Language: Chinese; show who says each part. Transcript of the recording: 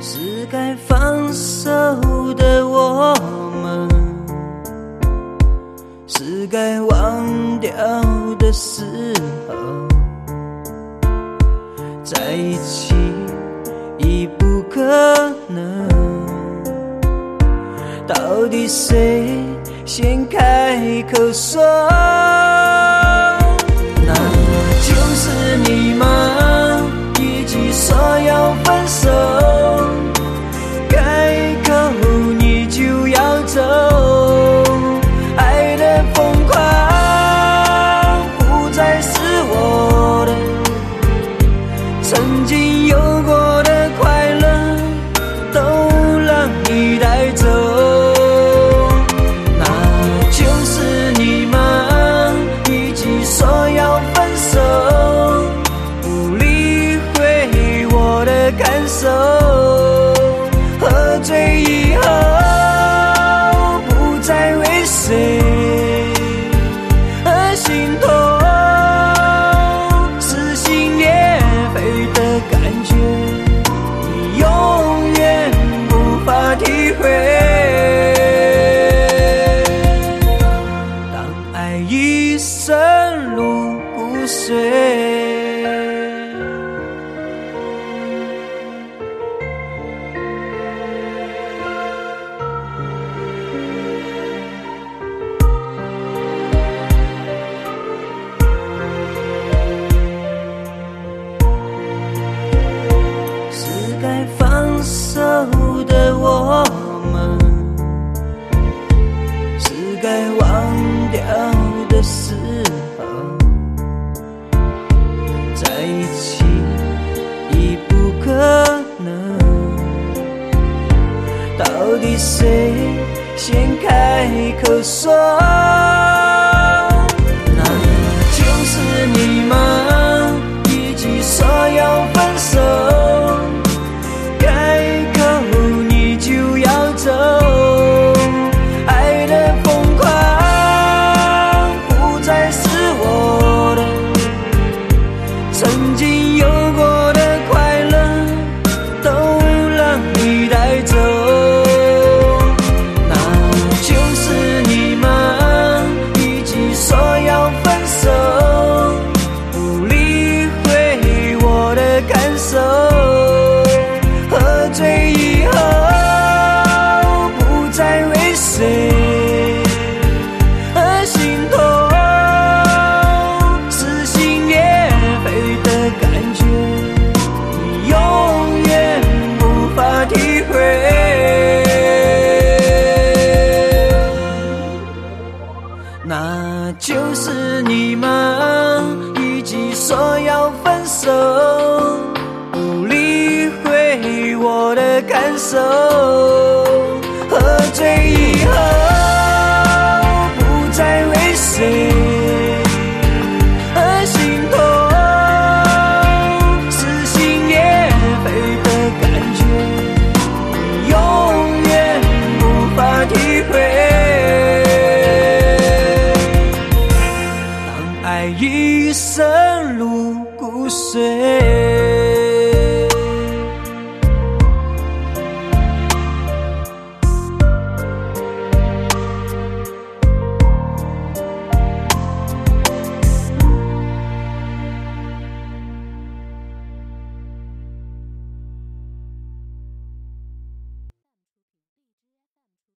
Speaker 1: 是该放手的时候，在一起已不可能。到底谁先开口说？曾经有过的快乐都让你带走，那就是你吗？一起说要分手，不理会我的感受。喝醉回。当爱已深入骨髓。该忘掉的时候，在一起已不可能。到底谁先开口说？那就是你吗？一起说要分手。不理会我的感受，爱一生如骨髓